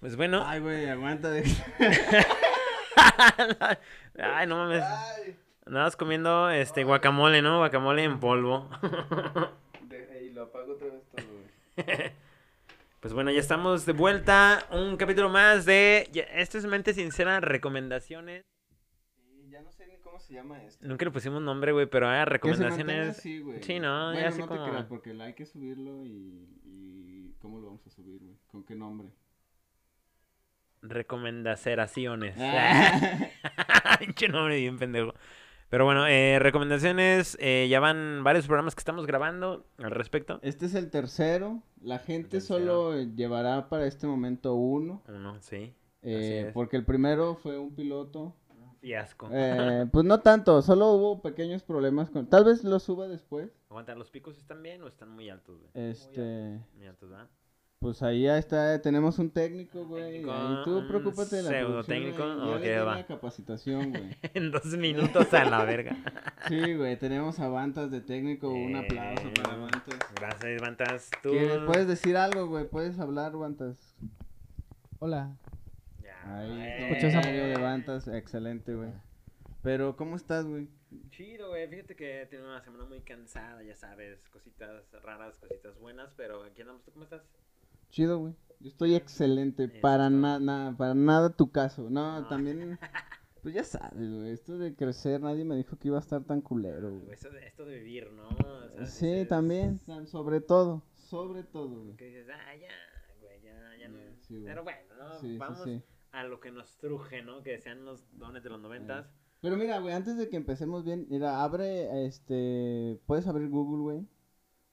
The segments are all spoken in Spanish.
Pues bueno. Ay, güey, aguanta. De... Ay, no mames. Ay. Andabas comiendo este guacamole, ¿no? Guacamole en polvo. De- Y lo apago otra vez todo, güey. Pues bueno, ya estamos de vuelta. Un capítulo más de. Esto es mente sincera, recomendaciones. Sí, ya no sé ni cómo se llama esto. Nunca le pusimos nombre, güey, pero mantenga recomendaciones. así, güey. Sí, no, ya Bueno, así no como- te creas, porque hay que subirlo y, y... ¿Cómo lo vamos a subir, güey? ¿Con qué nombre? Recomendaciones. Ah. Pinche nombre bien pendejo. Pero bueno, eh, recomendaciones. eh, ya van varios programas que estamos grabando al respecto. Este es el tercero. La gente tercero. solo llevará para este momento uno. Uno, sí. eh, porque el primero fue un piloto. Fiasco. Eh, pues no tanto, solo hubo pequeños problemas con... Tal vez lo suba después. Aguanta, ¿los picos están bien o están muy altos, güey? Este... Muy altos, ¿verdad? Pues ahí ya está, tenemos un técnico, güey. Ahí tú preocúpate de la pseudo técnico, ok, va. una capacitación, güey. en dos minutos a la verga. Sí, güey, tenemos a Bantas de técnico, un aplauso Eh, para Bantas. Gracias, Bantas. Tú. ¿Quieres- Puedes decir algo, güey, puedes hablar, Bantas. Hola. Ya, Ahí, eh. Escucha esa- comentario de Bantas, excelente, güey. Pero, ¿cómo estás, güey? Chido, güey. Fíjate que tiene una semana muy cansada, ya sabes. Cositas raras, cositas buenas. Pero aquí andamos. ¿Tú cómo estás? Chido, güey. Yo estoy excelente, Eso para nada, para nada tu caso. No, No. también, pues ya sabes, güey, esto de crecer, nadie me dijo que iba a estar tan culero, güey. Esto de, esto de vivir, ¿no? O sea, Sí, dices- también, tam- sobre todo, sobre todo, güey. Que dices, ah, ya, güey, ya, ya no. Ya, sí, güey. Pero bueno, ¿no? Sí, sí, Vamos sí. a lo que nos truje, ¿no? Que sean los dones de los noventas. Pero mira, güey, antes de que empecemos bien, mira, abre, este, puedes abrir Google, güey,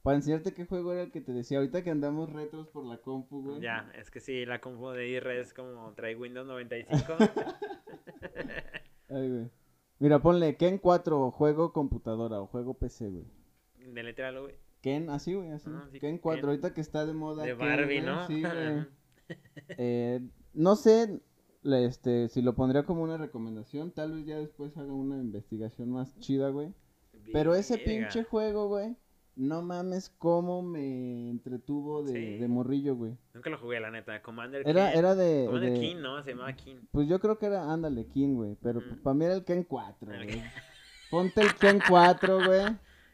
para enseñarte qué juego era el que te decía, ahorita que andamos retros por la compu, güey. Ya, es que sí, la compu de IR es como trae Windows 95. Ay, güey. Mira, ponle Ken 4, juego computadora o juego PC, güey. Deletréalo, güey. Ken, así, güey, así. Ah, sí, Ken 4, Ken. ahorita que está de moda. De Ken, Barbie, güey, ¿no? Sí, güey. Eh, no sé este, si lo pondría como una recomendación. Tal vez ya después haga una investigación más chida, güey. Pero ese pinche juego, güey. No mames cómo me entretuvo de, Sí. de morrillo, güey. Nunca lo jugué, la neta. Commander Era, King. era de, Commander de- King, ¿no? Se llamaba King. Pues yo creo que era, ándale, King, güey. Pero Mm. para mí era el Ken 4, El güey. Ponte el Ken 4, güey.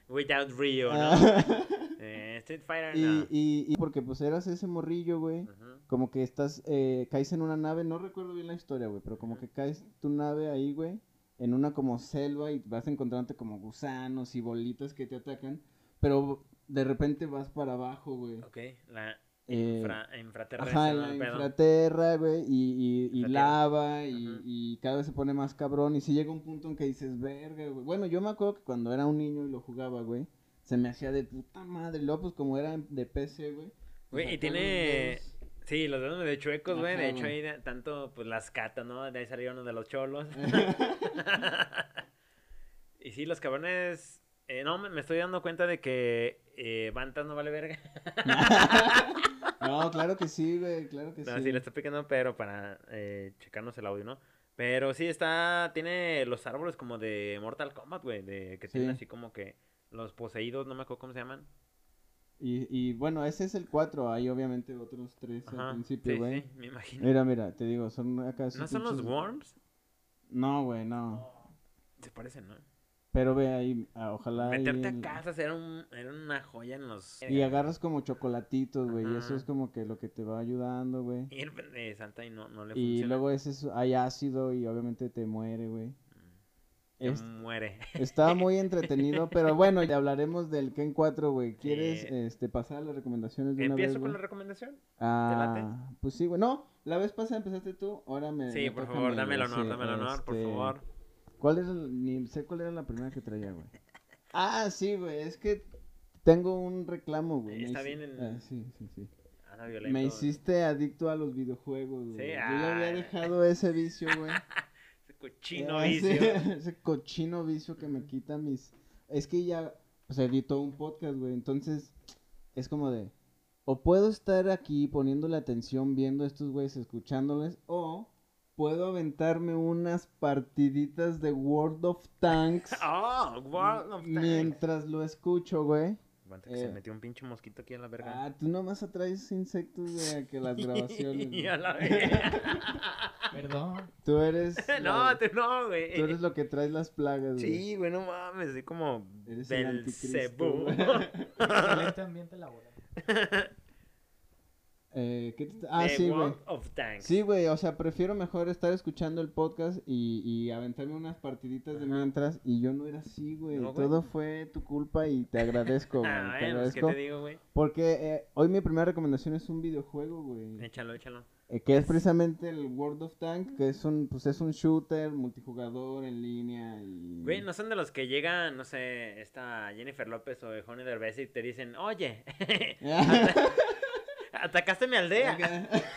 Without Rio, ¿no? Ah. eh, Street Fighter, y, no. y, y porque pues eras ese morrillo, güey. Ujú. Como que estás, eh, caes en una nave, no recuerdo bien la historia, güey, pero como que caes tu nave ahí, güey, en una como selva y vas encontrándote como gusanos y bolitas que te atacan, pero de repente vas para abajo, güey. Ok, la Eh, infra, Ajá, ¿no? la infraterra, güey, y, y, lava, y, y cada vez se pone más cabrón, y si llega un punto en que dices, verga, güey. Bueno, yo me acuerdo que cuando era un niño y lo jugaba, güey, se me hacía de puta madre, luego pues como era de PC, güey. pues, Güey, y tiene... Sí, los dedos medio chuecos, güey. De hecho, ahí de- tanto, pues, las catas, ¿no? De ahí salieron los de los cholos. y sí, los cabrones... eh, no, me, estoy dando cuenta de que eh, Bantas no vale verga. No, claro que sí, güey, claro que No, sí. sí, le estoy picando, pero para eh, checarnos el audio, ¿no? Pero sí está, tiene los árboles como de Mortal Kombat, güey, de que tienen Sí. así como que los poseídos, no me acuerdo cómo se llaman. Y, y bueno, ese es el 4, hay obviamente otros tres Ajá, al principio, sí, güey. sí, me imagino. Mira, mira, te digo, son acá... ¿No son los Worms? No, güey, no. Se parecen, ¿no? Pero ve ahí, ah, ojalá... ahí Meterte el- a casas era, un, era una joya en los... Y agarras como chocolatitos, güey, y eso es como que lo que te va ayudando, güey. Y el de Santa y no, no le Y funciona. luego ese es- hay ácido y obviamente te muere, güey. Se Es- muere. Estaba muy entretenido, pero bueno, ya hablaremos del Ken 4, güey. ¿Quieres Sí. este, pasar a las recomendaciones de una vez, ¿Empiezo con güey? la recomendación? Ah, pues sí, güey. No, la vez pasada empezaste tú, ahora me. Sí, me por favor, dame el honor, sí, dame el honor, por este, favor. ¿Cuál es el, ni sé cuál era la primera que traía, güey? Ah, sí, güey, es que tengo un reclamo, güey. Está bien en- ah, sí, sí, sí. Anda violento. Me hiciste adicto a los videojuegos, güey. Sí, Yo ya había dejado ese vicio, güey. Ese cochino Ah, vicio. Ese, ese cochino vicio que me quita mis... Es que ya, pues editó un podcast, güey, entonces es como de... O puedo estar aquí poniéndole atención viendo a estos güeyes, escuchándoles, o puedo aventarme unas partiditas de World of Tanks Oh, World of Tanks. mientras lo escucho, güey. Aguanta que se Eh. metió un pinche mosquito aquí en la verga. Ah, tú nomás atraes insectos, güey, a que las grabaciones. Y a la verga. Perdón. Tú eres. no, la- tú no, güey. Tú eres lo que traes las plagas, güey. Sí, güey, no mames, soy como Eres el del güey. Excelente ambiente laboral. Eh, ¿qué te- Ah, The sí, güey. Sí, güey, o sea, prefiero mejor estar escuchando el podcast y, y aventarme unas partiditas de mientras. Y yo no era así, güey. No. Todo fue tu culpa y te agradezco, güey. Ah, te pues, ¿qué agradezco. te digo, güey? Porque eh, hoy mi primera recomendación es un videojuego, güey. Échalo, échalo. eh, que es precisamente el World of Tanks, que es un, pues es un shooter multijugador en línea y... Güey, no son de los que llegan, no sé, esta Jennifer López o Johnny Derbez y te dicen, oye, atacaste mi aldea.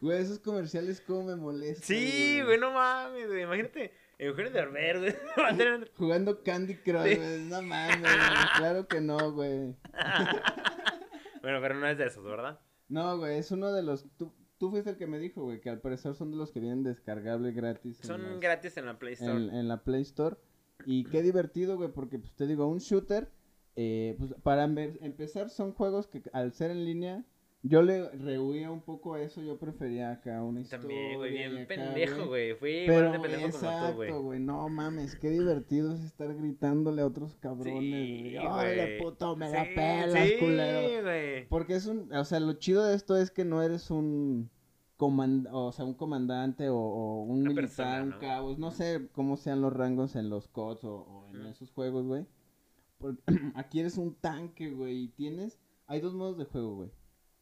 Güey, esos comerciales como me molestan. sí, güey, no mames, güey. Imagínate, Eugenio güey. va a tener- Jugando Candy Crush, Sí. güey. No mames, güey, claro que no, güey. bueno, pero no es de esos, ¿verdad? No, güey, es uno de los... Tú, tú fuiste el que me dijo, güey, que al parecer son de los que vienen descargables gratis. en Son gratis en la Play Store. en, en la Play Store. Y qué divertido, güey, porque pues te digo, un shooter, eh, pues para empezar son juegos que al ser en línea, yo le rehuía un poco a eso, yo prefería acá una historia. También, güey, bien acá, pendejo, güey. Fui Pero, igual de pendejo exacto, güey. güey, no mames, qué divertido es estar gritándole a otros cabrones, Sí, güey. ¡Órale, güey. puto, me la Sí, pelas, sí, culero! güey. Porque es un, o sea, lo chido de esto es que no eres un coman- o sea, un comandante o, o un Una militar, persona, un ¿no? cabo, no sé cómo sean los rangos en los CODs o, o en esos juegos, güey. Aquí eres un tanque, güey, y tienes, hay dos modos de juego, güey.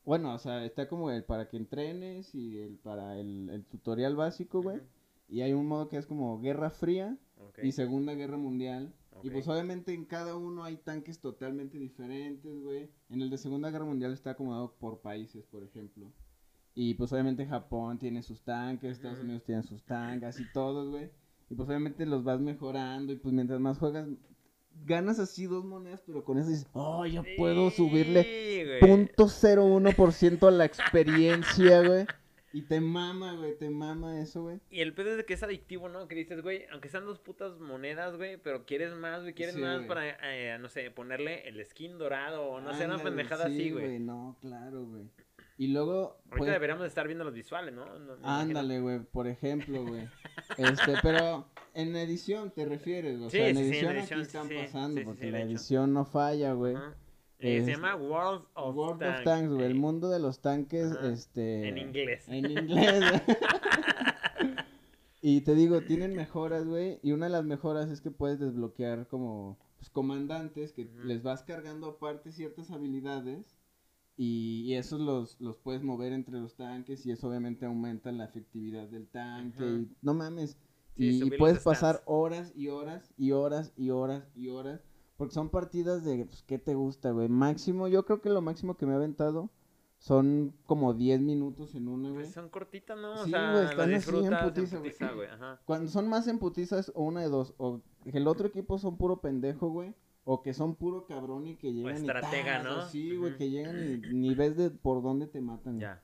Bueno, o sea, está como el para que entrenes y el para el, el tutorial básico, güey. Y hay un modo que es como Guerra Fría y Segunda Guerra Mundial. Y pues obviamente en cada uno hay tanques totalmente diferentes, güey. En el de Segunda Guerra Mundial está acomodado por países, por ejemplo. Y pues obviamente Japón tiene sus tanques, Estados. Unidos tiene sus tanques y todos, güey. Y pues obviamente los vas mejorando y pues mientras más juegas, ganas así dos monedas, pero con eso dices, oh, yo puedo subirle Sí, güey. punto cero uno por ciento a la experiencia, güey. Y te mama, güey, te mama eso, güey. Y el pedo es de que es adictivo, ¿no? Que dices, güey, aunque sean dos putas monedas, güey, pero quieres más, güey, quieres Sí, más güey. para, eh, no sé, ponerle el skin dorado o no sé, una pendejada así, sí, güey. No, claro, güey. Y luego... Ahorita pues, deberíamos de estar viendo los visuales, ¿no? Ándale, güey, por ejemplo, güey. Este, pero en edición te refieres, o Sí, sea, en sí, en edición edición, aquí están pasando, porque la edición no falla, güey. Eh, se llama World of World Tanks. of Tanks, güey, el eh, mundo de los tanques, este... En inglés. En inglés, güey. Y te digo, tienen mejoras, güey, y una de las mejoras es que puedes desbloquear como pues, comandantes que les vas cargando aparte ciertas habilidades y, y esos los, los puedes mover entre los tanques y eso obviamente aumenta la efectividad del tanque Ujú. y no mames. Sí, y, puedes pasar horas y horas y horas y horas y horas porque son partidas de, pues, ¿qué te gusta, güey? Máximo, yo creo que lo máximo que me he aventado son como 10 minutos en una, güey. Pues son cortitas, ¿no? O Sí, sea, güey, están así en putiza, güey. putiza, güey. Ajá. Cuando son más en putizas, o una de dos, o el otro equipo son puro pendejo, güey, o que son puro cabrón y que llegan estratega, y ¿no? Sí, güey, que llegan y ni ves de por dónde te matan. Ya.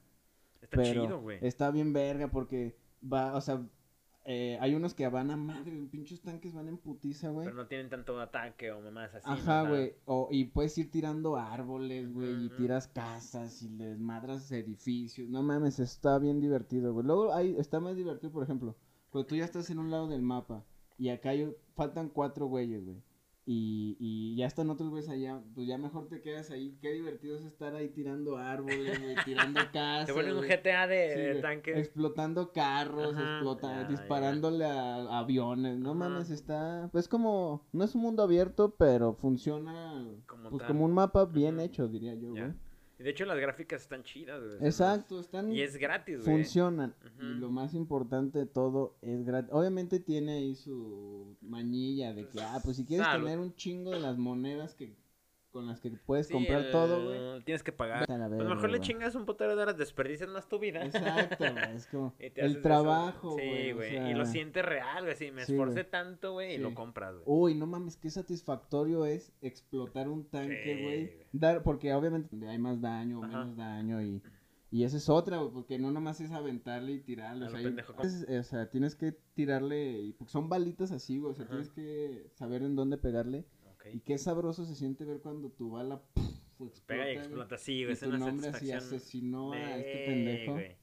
Está Pero chido, güey. Está bien verga porque va, o sea, eh, hay unos que van a madre, pinches tanques van en putiza, güey. Pero no tienen tanto ataque o mamás así. ¿no? Ajá, O güey. O, y puedes ir tirando árboles, güey, y tiras casas y les madras edificios. No mames, está bien divertido, güey. Luego hay, está más divertido, por ejemplo, cuando tú ya estás en un lado del mapa y acá hay, faltan cuatro güeyes, güey. Y, y ya están otros güeyes allá, pues ya mejor te quedas ahí. Qué divertido es estar ahí tirando árboles, güey, tirando casas. Te ponen un. GTA de, Sí, de tanques. Explotando carros, Ajá, explota- ya, disparándole a aviones. No Ajá. mames, está. Pues como. No es un mundo abierto, pero funciona. Como pues como un mapa bien hecho, diría yo, güey. De hecho las gráficas están chidas, güey. Exacto, están. Y es gratis, güey. Funcionan. Y lo más importante de todo es gratis. Obviamente tiene ahí su manilla de que, ah, pues si quieres Salud. tener un chingo de las monedas que con las que puedes Sí, comprar el- todo, güey. Tienes que pagar. a verga, mejor le chingas un potero de horas, desperdicias más tu vida. Exacto, güey. Es como el trabajo, Sí, güey. o güey. sea, Y lo sientes real, güey. Sí, me Sí, esforcé tanto, güey, y Sí. lo compras, güey. Uy, no mames, qué satisfactorio es explotar un tanque, Sí, güey. Dar, porque obviamente hay más daño o menos daño y, y esa es otra, güey, porque no nomás es aventarle y tirarle. O lo sea, hay- es- o sea, tienes que tirarle, y- porque son balitas así, güey, o sea, Ajá. tienes que saber en dónde pegarle. Y qué sabroso se siente ver cuando tu bala explota, Pega y explota, sí, y güey. Es tu nombre así asesinó a este de, pendejo. güey.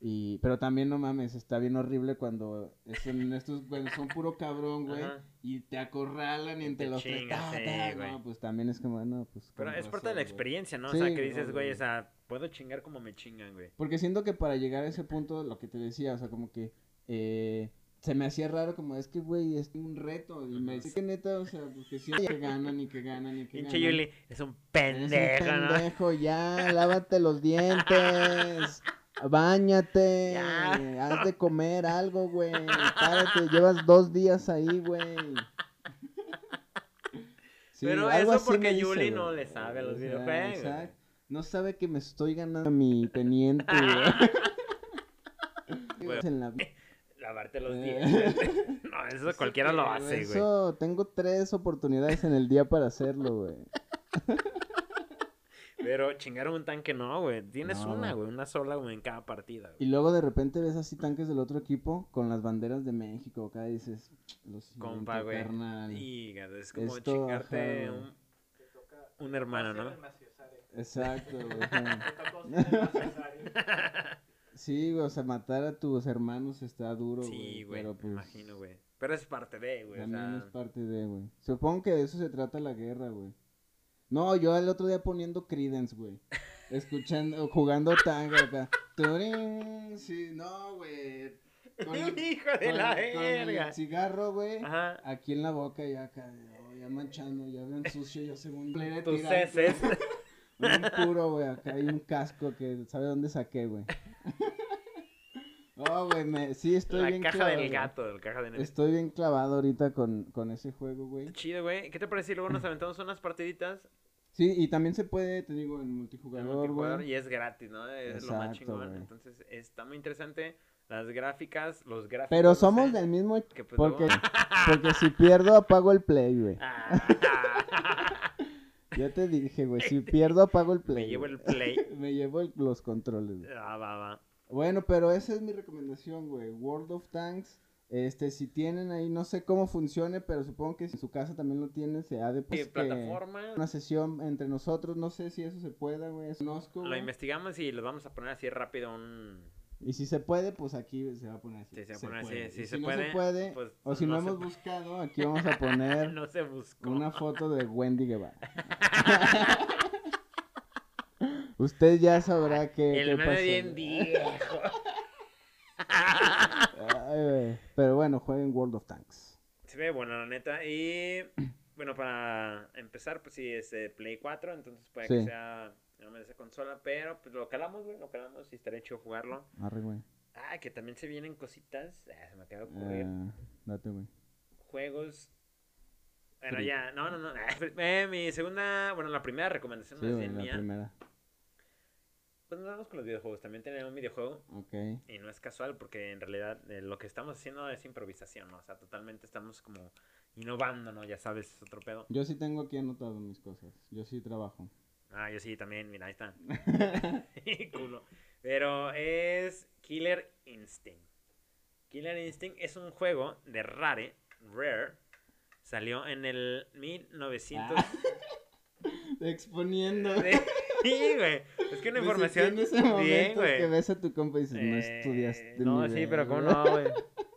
Y, pero también no mames, está bien horrible cuando es en estos, bueno, son puro cabrón, güey, Ajá. y te acorralan y Y entre te los tres, chingan, ta, sí, ta, güey. no, pues también es como, no, pues. Pero es parte de la experiencia, ¿no? Sí, o sea, que dices, güey. o sea, puedo chingar como me chingan, güey. Porque siento que para llegar a ese punto, lo que te decía, o sea, como que eh, se me hacía raro, como es que, güey, es un reto. Y me dice que neta, o sea, pues que sí, que ganan y que ganan y que ganan. Yuli es un Eres un pendejo, ¿no? pendejo, ya, lávate los dientes. Bañate, Ya. haz de comer algo, güey. Párate, llevas dos días ahí, güey. Sí, Pero eso porque Yuli no le sabe a los O sea, videojuegos. exacto. No sabe que me estoy ganando a mi teniente, güey. Güey. En la- Lavarte los Eh. dientes. no, eso cualquiera lo hace, güey. Eso, tengo tres oportunidades en el día para hacerlo, güey. Pero chingar un tanque no, güey. Tienes No, una, güey. Una sola, güey, en cada partida, Y güey. luego de repente ves así tanques del otro equipo con las banderas de México. Acá dices, lo siento, Compa, güey. es como Esto, chingarte ajá, un, un hermano, ¿no? Exacto, güey. Sí, güey, o sea, matar a tus hermanos está duro, güey. Sí, güey, Pero me pues, imagino, güey. Pero es parte de, güey. O también es sea, parte de, güey. Supongo que de eso se trata la guerra, güey. No, yo el otro día poniendo Credence, güey. Escuchando, jugando tanga acá. Turín, sí, no, güey. Con, Hijo de con- la con verga. el cigarro, güey. Aquí en la boca ya acá, ya manchando, ya bien sucio, ya según Tus. Un puro, güey, acá hay un casco que sabe dónde saqué, güey. Oh, güey, me... sí, estoy La bien caja clavado, del gato, la caja de Netflix. Estoy bien clavado ahorita con, con ese juego, güey. Chido, güey. ¿Qué te parece si luego nos aventamos unas partiditas Sí, y también se puede, te digo, en en multijugador, multijugador güey. y es gratis, ¿no? Es lo más Exacto, chingón. Entonces está muy interesante. Las gráficas, los gráficos. Pero no somos sé, del mismo... que pues Porque, porque si pierdo, apago el play, güey. Ah. Ya te dije, güey, si pierdo, apago el play. Me llevo el play. Me llevo el- los controles, güey. Ah, va, va. Bueno, pero esa es mi recomendación, güey. World of Tanks. Este, si tienen ahí, no sé cómo funcione, pero supongo que si en su casa también lo tienen, se ha de pues, Sí, plataforma. una sesión entre nosotros, no sé si eso se pueda, güey. Conozco, Lo investigamos y lo vamos a poner así rápido un... Y si se puede, pues aquí se va a poner así. Sí, se va a poner así, si se puede, no se puede, pues, o si no, hemos puede. buscado, aquí vamos a poner no se buscó. una foto de Wendy Guevara. Usted ya sabrá qué, El meme bien viejo. Ay. Pero bueno, jueguen World of Tanks. Se ve bueno, la neta. Y bueno, para empezar, pues sí, es eh, Play 4, entonces puede que sea no me esa consola, pero pues lo calamos, güey, lo calamos y estaría chido jugarlo. Arre, güey. Ah, que también se vienen cositas. Ah, se me acaba de ocurrir. Eh, date, güey. Juegos. Bueno, Free. ya, no, no, no. Eh, mi segunda, bueno, la primera recomendación Sí, más bien la mía. primera. Pues nos vamos con los videojuegos. También tenemos un videojuego Ok. y no es casual porque en realidad eh, lo que estamos haciendo es improvisación, ¿no? O sea, totalmente estamos como innovando, ¿no? Ya sabes, es otro pedo. Yo sí tengo aquí anotado mis cosas. Yo sí trabajo. Ah, yo sí también, mira, ahí está. Culo. Pero es Killer Instinct. Killer Instinct es un juego de Rare, Rare. Salió en el 1900. Ah. Exponiendo. Sí, güey. Es que una información. En ese Bien, momento güey. que ves a tu compa y dices, no Eh, estudiaste. No, sí, pero verga". cómo no, güey.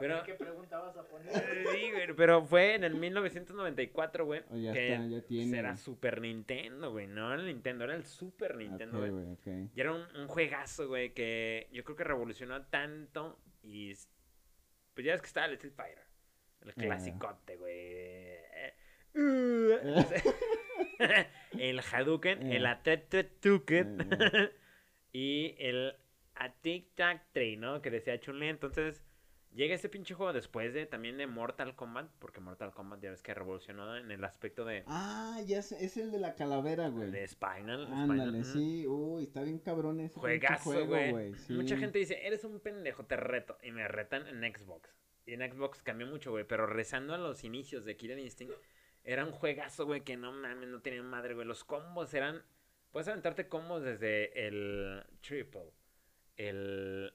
Pero- qué pregunta vas a poner. Sí, güey, pero fue en el 1994, güey. Oh, ya que está, ya tiene, Era güey. Super Nintendo, güey. No era el Nintendo, era el Super Nintendo, Ok, güey. güey, ok. Y era un, un juegazo, güey, que yo creo que revolucionó tanto. Y pues ya ves que estaba el Street Fighter. El clasicote, güey. Uh, el Hadouken, el Eh. Atetetuken Eh, y el Atic Tac Tree, ¿no? Que decía Chun-Li. Entonces, llega este pinche juego después de también de Mortal Kombat. Porque Mortal Kombat ya ves que revolucionó en el aspecto de, Ah, ya sé, es el de la calavera, güey. de Spinal. Ándale, Spinal, sí. Uy, está bien cabrón ese Juegazo, juego, güey. sí. Mucha gente dice, eres un pendejo, te reto. Y me retan en Xbox. Y en Xbox cambió mucho, güey. Pero rezando a los inicios de Killer Instinct, era un juegazo, güey, que no mames, no tenía madre, güey. Los combos eran. Puedes aventarte combos desde el triple, el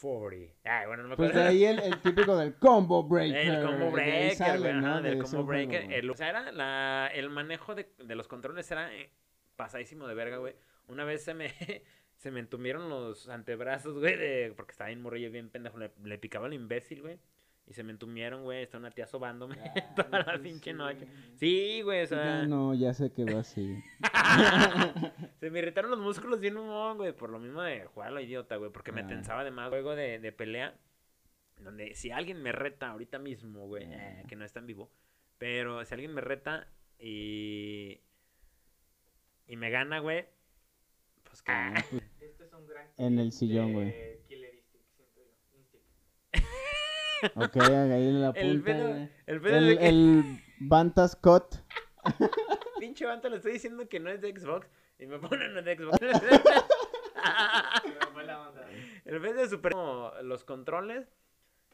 40. Ay, bueno, no me Pues acuerdo. de ahí el, el típico del combo breaker. El combo breaker, sale, güey, combo breaker. el, o sea, era la, el manejo de, de los controles era eh, pasadísimo de verga, güey. Una vez se me, se me entumieron los antebrazos, güey, de- porque estaba bien morrillo, bien pendejo. Le, le picaba al imbécil, güey. Y se me entumieron, güey. Está una tía sobándome toda la Ay, pinche sí. noche. Sí, güey, o sea. Ya no, ya sé que va así. Se me irritaron los músculos bien mamón, güey, por lo mismo de jugar a lo idiota, güey, porque me Ah. tensaba de más juego de, de pelea, donde si alguien me reta ahorita mismo, güey, eh, Ah. que no está en vivo, pero si alguien me reta y y me gana, güey, pues que Ah, pues, Este es un gran En el sillón, güey. Killer Instinct, siento yo. Instinct. Ok, ahí la el punta. pedo, el pedo El, que el Bantas Cut. pinche banta le estoy diciendo que no es de Xbox y me ponen de Xbox. La el pedo de Super los controles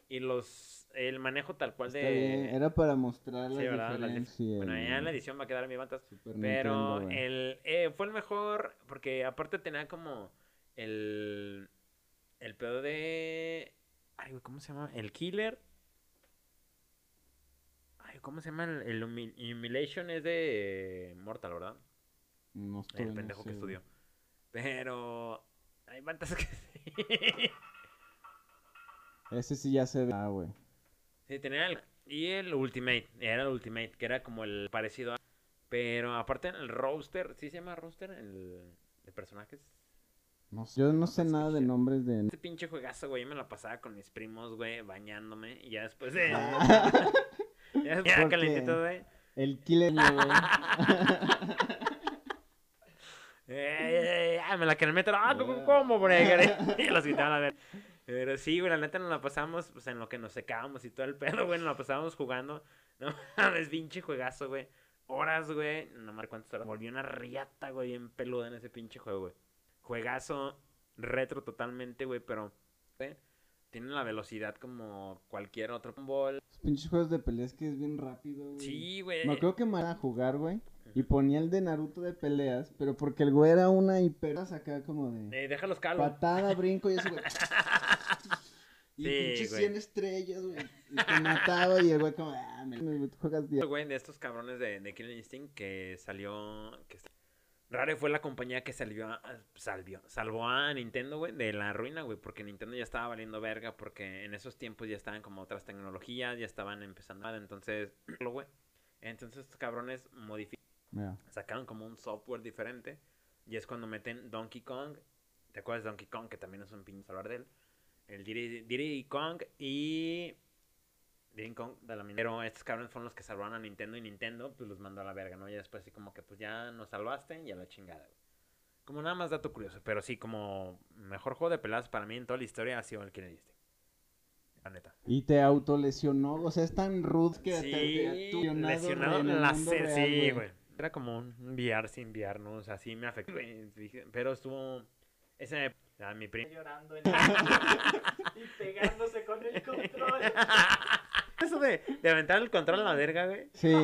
y los el manejo tal cual de bien, Era para mostrar Sí, las ¿verdad? Las dif- diferencias. Bueno, ya en el la edición va a quedar mi Bantas. Super Pero Nintendo, el, eh, fue el mejor porque aparte tenía como el, el pedo de... Ay, güey, ¿cómo se llama? El Killer. Ay, ¿cómo se llama? El, el Humi- Humiliation es de Mortal, ¿verdad? No estoy, El pendejo que sé, estudió. Pero... Hay bandas que sí. Ese sí ya se ve. Ah, güey. Sí, tenía el... Y el Ultimate, era el Ultimate, que era como el parecido a... Pero aparte el Roaster, ¿sí se llama Roaster? El de personajes. No sé, yo no sé nada de nombres de. Este pinche juegazo, güey, yo me la pasaba con mis primos, güey, bañándome. Y ya después de... Ah, ya después calentito, güey. el Killer, güey. Eh, ah, me la querían meter. Ah, ¿cómo, cómo, breger? Y los quitaban a ver. Pero sí, güey, la neta nos la pasamos, pues en lo que nos secábamos y todo el pedo, güey, nos la pasábamos jugando. No mames, pinche juegazo, güey. Horas, güey. No mames cuántas horas. Volvió una riata, güey, bien peluda en ese pinche juego, güey. Juegazo retro totalmente, güey, pero güey, tiene la velocidad como cualquier otro ball. Los pinches juegos de peleas que es bien rápido, güey. Sí, güey. Me acuerdo que me a jugar, güey. Y ponía el de Naruto de peleas, pero porque el güey era una hiperas acá como de Eh, déjalos calvo. patada, brinco y eso, güey. Y Sí, pinches güey. 100 estrellas, güey. Y te mataba y el güey como, ah, me, me- juegas bien. güey, de estos cabrones de, de Killer Instinct que salió. Que... Rare fue la compañía que salió a, salvió, salvó a Nintendo, güey, de la ruina, güey, porque Nintendo ya estaba valiendo verga, porque en esos tiempos ya estaban como otras tecnologías, ya estaban empezando, entonces, lo, güey. Entonces estos cabrones modificaron, Mira, sacaron como un software diferente, y es cuando meten Donkey Kong, ¿te acuerdas de Donkey Kong? Que también es un pinche hablar de él. El Diddy, Diddy Kong y Diddy Kong de la Pero estos cabrones fueron los que salvaron a Nintendo y Nintendo pues los mandó a la verga, ¿no? Y después así como que pues ya nos salvaste y a la chingada, güey. Como nada más dato curioso, pero sí como mejor juego de peladas para mí en toda la historia ha sido el Killer Instinct. La neta. Y te autolesionó, o sea, es tan rude que Sí, te lesionado, en la ce- real, sí, güey. Era como un VR sin VR, ¿no? O sea, sí me afectó. Pero estuvo... Ese... ah, mi primo... Llorando en el... y pegándose con el control. Eso de, de aventar el control a la verga, güey. Sí,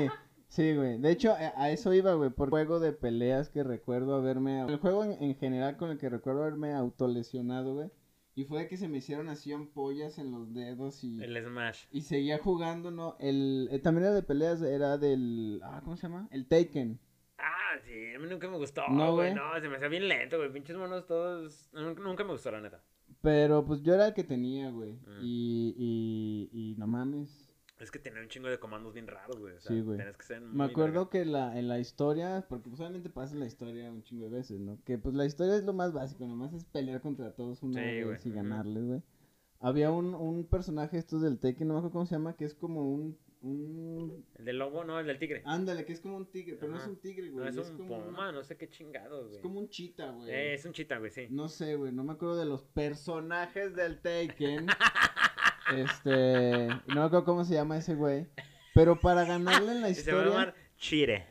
sí, güey. De hecho, a, eso iba, güey, por juego de peleas que recuerdo haberme... El juego en, en general con el que recuerdo haberme autolesionado, güey. Y fue de que se me hicieron así ampollas en los dedos y... El Smash. Y seguía jugando, ¿no? El... eh, también era de peleas, era del... Ah, ¿cómo se llama? El Taken. Ah, sí, a mí nunca me gustó, No, güey. No, se me hacía bien lento, güey. Pinches monos todos. Nunca, nunca me gustó, la neta. Pero pues yo era el que tenía, güey. Mm. Y, y, y no mames. Es que tenía un chingo de comandos bien raros, güey. O sea, Sí, güey. Tenías que ser Me acuerdo que la, en la historia, porque pues obviamente pasa la historia un chingo de veces, ¿no? Que pues la historia es lo más básico, nomás es pelear contra todos una Sí, vez güey. y ganarles, güey. Había un, un personaje estos del Tekken, no me acuerdo cómo se llama, que es como un, un... El del lobo, no, el del tigre. Ándale, que es como un tigre, pero no es un tigre, no, güey. es un como puma, no sé qué chingados, güey. Es como un chita, güey. Eh, es un chita, güey, sí. No sé, güey, no me acuerdo de los personajes del Taken. este, no me acuerdo cómo se llama ese güey. Pero para ganarle en la Y se va a historia... llamar Chire.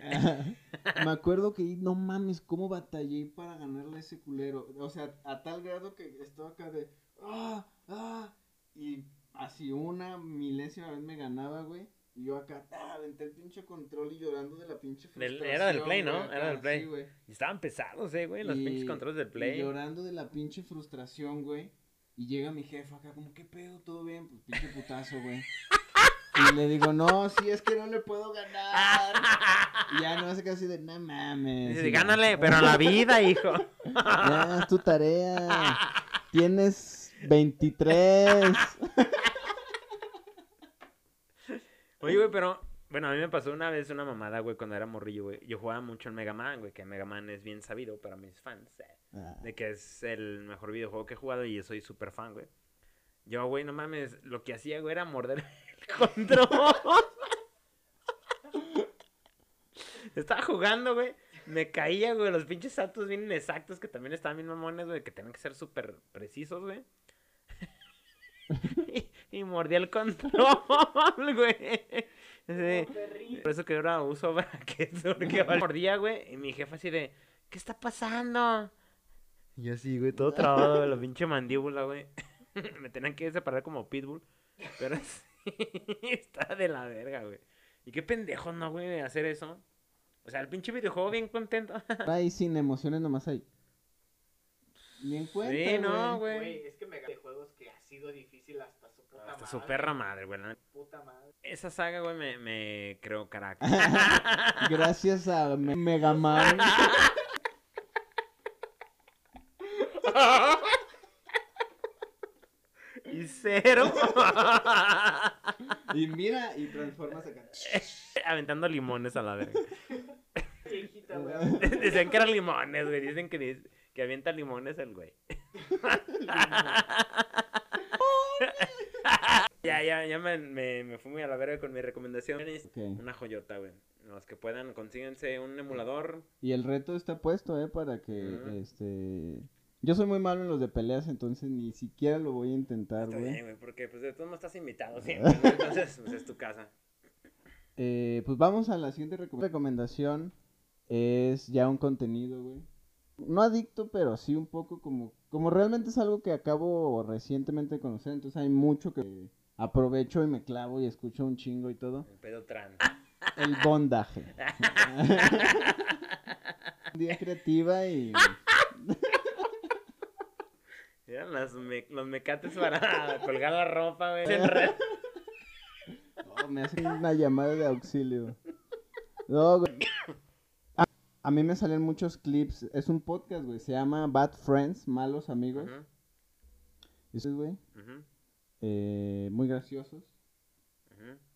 Me acuerdo que no mames, cómo batallé para ganarle a ese culero. O sea, a tal grado que estaba acá de ah, ah, y así una milésima vez me ganaba, güey. Y yo acá, ah, aventé el pinche control y llorando de la pinche frustración. era del Play, ¿no? acá, Era del Play. sí. Y estaban pesados, eh, güey, los Y- pinches controles del Y Play. llorando de la pinche frustración, güey. Y llega mi jefa acá, como, ¿qué pedo? ¿Todo bien? Pues pinche putazo, güey. Y le digo, no, sí, es que no le puedo ganar. Y ya no hace casi de, no mames. Dice, gánale, pero a la vida, hijo. Ya, es tu tarea. Tienes 23. Oye, güey, pero. Bueno, a mí me pasó una vez una mamada, güey, cuando era morrillo, güey. Yo jugaba mucho en Mega Man, güey, que Mega Man es bien sabido para mis fans. eh, Ah, De que es el mejor videojuego que he jugado y yo soy súper fan, güey. Yo, güey, no mames, lo que hacía, güey, era morder el control. Estaba jugando, güey. Me caía, güey, los pinches saltos bien inexactos que también estaban bien mamones, güey, que tienen que ser súper precisos, güey. y, y mordía el control, güey. Por eso que ahora uso brackets, porque mordía, güey, y mi jefa así de, ¿qué está pasando? Y yo así, güey, todo trabado de la pinche mandíbula, güey. Me tenían que separar como pitbull, pero sí, está de la verga, güey. Y qué pendejo, ¿no, güey, de hacer eso? O sea, el pinche videojuego bien contento. Ahí sin emociones nomás ahí. Ni en cuenta, sí, no, güey. es que me de juegos que ha sido difícil hasta puta Hasta madre. su perra madre, güey. Puta madre. Esa saga, güey, me, me creó carácter. Gracias a Me- Mega Man. y cero. Y mira, y transformas acá. Aventando limones a la verga. Viejita, güey. Dicen que eran limones, güey. Dicen que, que avienta limones el güey. Ya, ya, ya me, me, me fui muy a la verga con mi recomendación. Una joyota, güey. Los que puedan, consíguense un emulador. Y el reto está puesto, ¿eh? Para que, este... Yo soy muy malo en los de peleas, entonces ni siquiera lo voy a intentar, Está güey. bien, güey, porque pues de todos modos estás invitado siempre, ¿no? Entonces, pues es tu casa. Eh, pues vamos a la siguiente recom- recomendación. Es ya un contenido, güey. No adicto, pero sí un poco como... Como realmente es algo que acabo recientemente de conocer, entonces hay mucho que aprovecho y me clavo y escucho un chingo y todo. El pedo tran. El bondaje. Día creativa y... Eran las me- los mecates para colgar la ropa, güey. Oh, me hacen una llamada de auxilio. No, güey. A, a mí me salen muchos clips. Es un podcast, güey. Se llama Bad Friends, Malos Amigos. Esos, güey. ujú, eh, muy graciosos.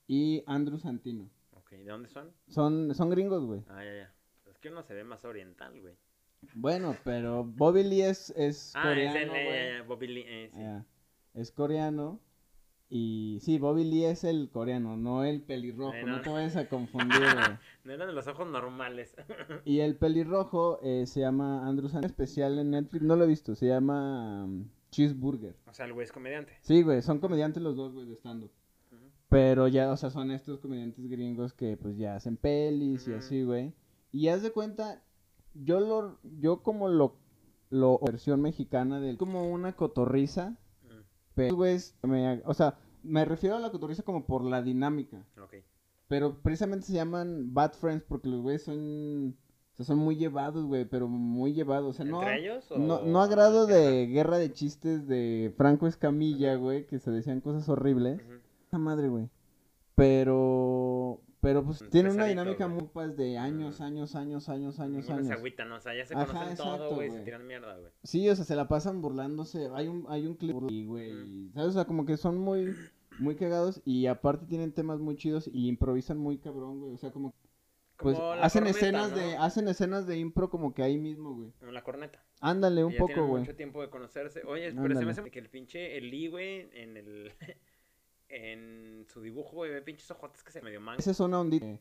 Y Andrew Santino. Ok, ¿de dónde son? Son, son gringos, güey. Ah, ya, ya. Es que uno se ve más oriental, güey. Bueno, pero Bobby Lee es, es Ah, coreano, es el güey. eh, Bobby Lee, eh, sí. Es coreano. Y sí, Bobby Lee es el coreano, no el pelirrojo. Eh, no. no. te vayas a confundir, güey. No eran de los ojos normales. Y el pelirrojo eh, se llama Andrew Santino. Especial en Netflix, no lo he visto. Se llama um, Cheeseburger. o sea, el güey es comediante. Sí, güey, son comediantes los dos, güey, de stand-up. Pero ya, o sea, son estos comediantes gringos que pues ya hacen pelis y así, güey. Y haz de cuenta, yo lo, yo como lo, lo versión mexicana del, como una cotorriza, pero, güey, me- o sea, me refiero a la cotorriza como por la dinámica. ok. Pero precisamente se llaman Bad Friends porque los güeyes son, sea, son muy llevados, güey, pero muy llevados. O sea, no, ¿Entre ellos? O... no, no a grado de guerra de chistes de Franco Escamilla, güey, que se decían cosas horribles. Ujú. Esa madre, güey. Pero, pero pues Mm, tiene una dinámica güey. muy pues de años, años, años, años, años, se años. agüita, ¿no? O sea, ya se Ajá, conocen todo, güey. Se tiran mierda, güey. Sí, o sea, se la pasan burlándose. Hay un, hay un clip, y, güey, Mm. ¿sabes? O sea, como que son muy, muy cagados y aparte tienen temas muy chidos y improvisan muy cabrón, güey. O sea, como, pues, hacen corneta, escenas ¿no? de, hacen escenas de impro como que ahí mismo, güey. Como la corneta. Ándale, un Que ya poco, güey. mucho tiempo de conocerse. Oye, pero se me hace que el pinche, el Lee, güey, en el... en su dibujo, güey, ve pinches ojotes que se medio mangan. Esa es una ondita. eh,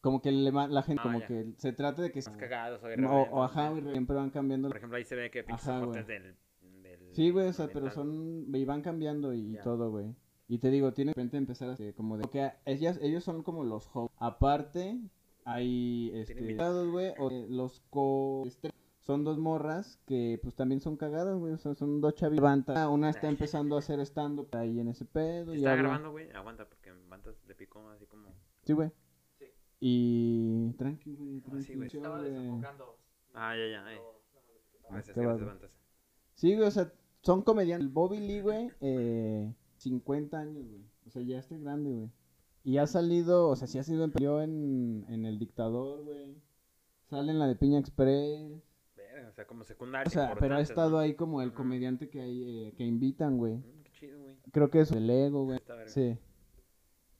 Como que le la gente, Ah, como ya. que se trata de que... Más cagados, o o, irreverentes, o ajá, ¿no? güey, siempre van cambiando. Por ejemplo, ahí se ve que pinches Ajá, ojotes del, del... Sí, güey, o sea, pero son, y van cambiando y todo, güey. Y te digo, tiene de repente empezar a como de, porque ellas, ellos son como los hosts. Aparte, hay, este, güey, o los co, este, son dos morras que, pues, también son cagadas, güey, o sea, son dos chavitas. Levanta, Una está empezando a hacer stand-up ahí en ese pedo ¿Está grabando, güey? Aguanta, porque Bantas le picó así como... Sí, güey. Sí. Y, tranqui, güey, Ah, sí, güey. tranqui, Estaba desenfocando. Ah, ya, ya, eh. No, no, no, no. Sí, güey, o sea, son comediantes. El Bobby Lee, güey, eh, 50 años, güey. O sea, ya está grande, güey. Y ha salido, o sea, sí ha sido empleado en, en El Dictador, güey. Sale en la de Piña Express. Verga, O sea, como secundario. O sea, pero ha estado ahí como el comediante que, hay, eh, que invitan, güey. Qué chido, güey. Creo que es el Ego, güey. Sí.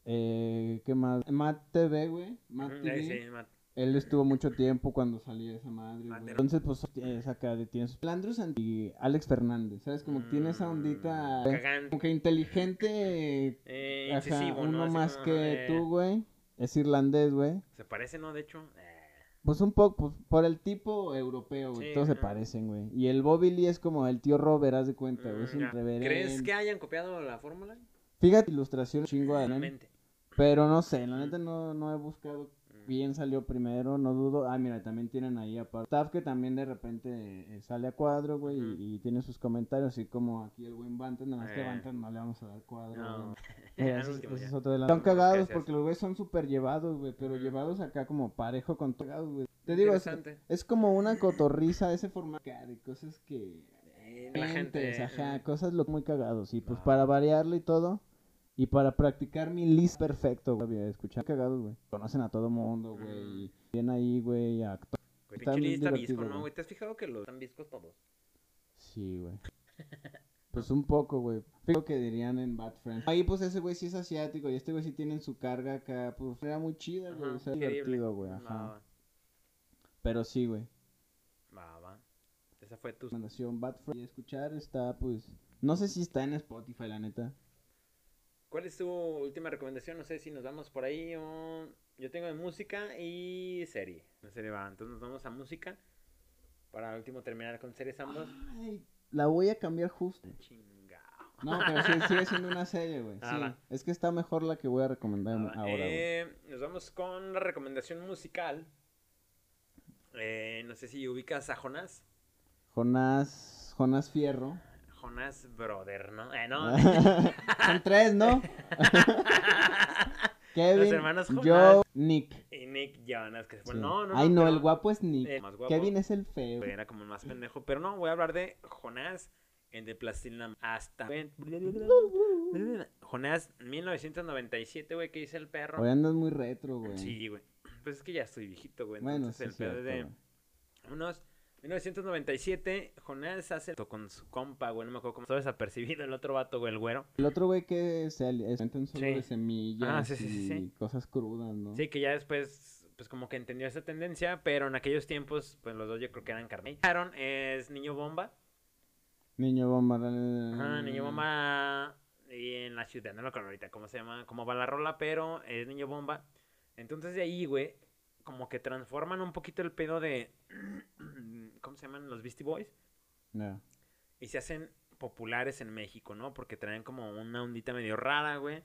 Eh, ¿Qué más? Matt TV, güey. Matt TV. ahí sí, Matt. Él estuvo mucho tiempo cuando salía esa madre, güey. TV. Entonces, pues, es acá de tiene sus... Landrus y Alex Fernández, ¿sabes? Como que tiene esa ondita... Mm, Cagante. Como que inteligente... Eh, Ajá, incisivo, ¿no? uno más como que tú, güey. Es irlandés, güey. Se parece, ¿no? De hecho. Eh, Pues un poco, pues, por el tipo europeo, güey. Sí, Todos se parecen, güey. Y el Bobby Lee es como el tío Robert, haz de cuenta, güey. Es mm, un reverendo. ¿Crees que hayan copiado la fórmula? Fíjate, ilustración chingo de. Pero no sé, la neta no, no he buscado bien salió primero, no dudo. Ah, mira, también tienen ahí aparte. Staff que también de repente eh, sale a cuadro, güey, y, y tiene sus comentarios, así como aquí el buen Banton, nada más que Eh. a Banton no le vamos a dar cuadro. No. Eh, Al ese es- último ese ya. es otro de la- No, Son pues, ¿qué cagados porque los güeyes son súper llevados, güey, pero llevados acá como parejo con todos, güey. Te digo, es, es como una cotorriza ese formato de cosas que... La gente. Ajá, eh, cosas lo muy cagados. Y pues para variarlo y todo. Y para practicar mi list perfecto, güey. Escuchar cagados, güey. Conocen a todo mundo, güey. Bien ahí, güey. acto- güey, está bien divertido, ¿no, güey. ¿Te has fijado que los están viscos todos? Sí, güey. Pues un poco, güey. Lo que dirían en Bad Friends. Ahí, pues ese güey sí es asiático. Y este güey sí tiene su carga acá. Pues era muy chida, güey. O sea, divertido, güey. Ajá. Pero sí, güey. Va, va. Esa fue tu. Recomendación Bad Friends. Y escuchar está, pues. No sé si está en Spotify, la neta. ¿Cuál es tu última recomendación? No sé si nos vamos por ahí o... Yo tengo de música y serie. La serie va. Entonces nos vamos a música. Para último terminar con series ambos. Ay, la voy a cambiar justo. Chingao. No, pero sí, sigue siendo una serie, güey. Ah, sí, es que está mejor la que voy a recomendar Ah, ahora, güey. Eh, nos vamos con la recomendación musical. Eh, no sé si ubicas a Jonás. Jonás, Jonás Fierro. Jonás Brother, ¿no? Eh, no. Son tres, ¿no? Kevin, Los hermanos Joe. Nick. y Nick Jonas. Que, Sí. bueno, no, no, Ay, no, pero- el guapo es Nick. Más guapo. Kevin es el feo. Era como el más pendejo. Pero no, voy a hablar de Jonás en de Plastilina hasta. Jonás 1997, güey, que dice el perro. Hoy andas muy retro, güey. Sí, güey. Pues es que ya estoy viejito, güey. Bueno, Entonces sí, el pedo de unos 1997, Jonás hace con su compa, güey, no me acuerdo cómo todo desapercibido el otro vato, güey, el güero. El otro güey que se ali- es un solo Sí. de semillas Ah, sí, sí, y cosas crudas, ¿no? Sí, que ya después, pues como que entendió esa tendencia, pero en aquellos tiempos, pues los dos yo creo que eran carne. Aaron es Niño Bomba. Niño bomba. Ajá, Niño Bomba y en la ciudad, no me acuerdo ahorita cómo se llama, cómo va la rola, pero es Niño Bomba. Entonces de ahí, güey, como que transforman un poquito el pedo de, ¿cómo se llaman? Los Beastie Boys. Ya. Y se hacen populares en México, ¿no? Porque traen como una ondita medio rara, güey.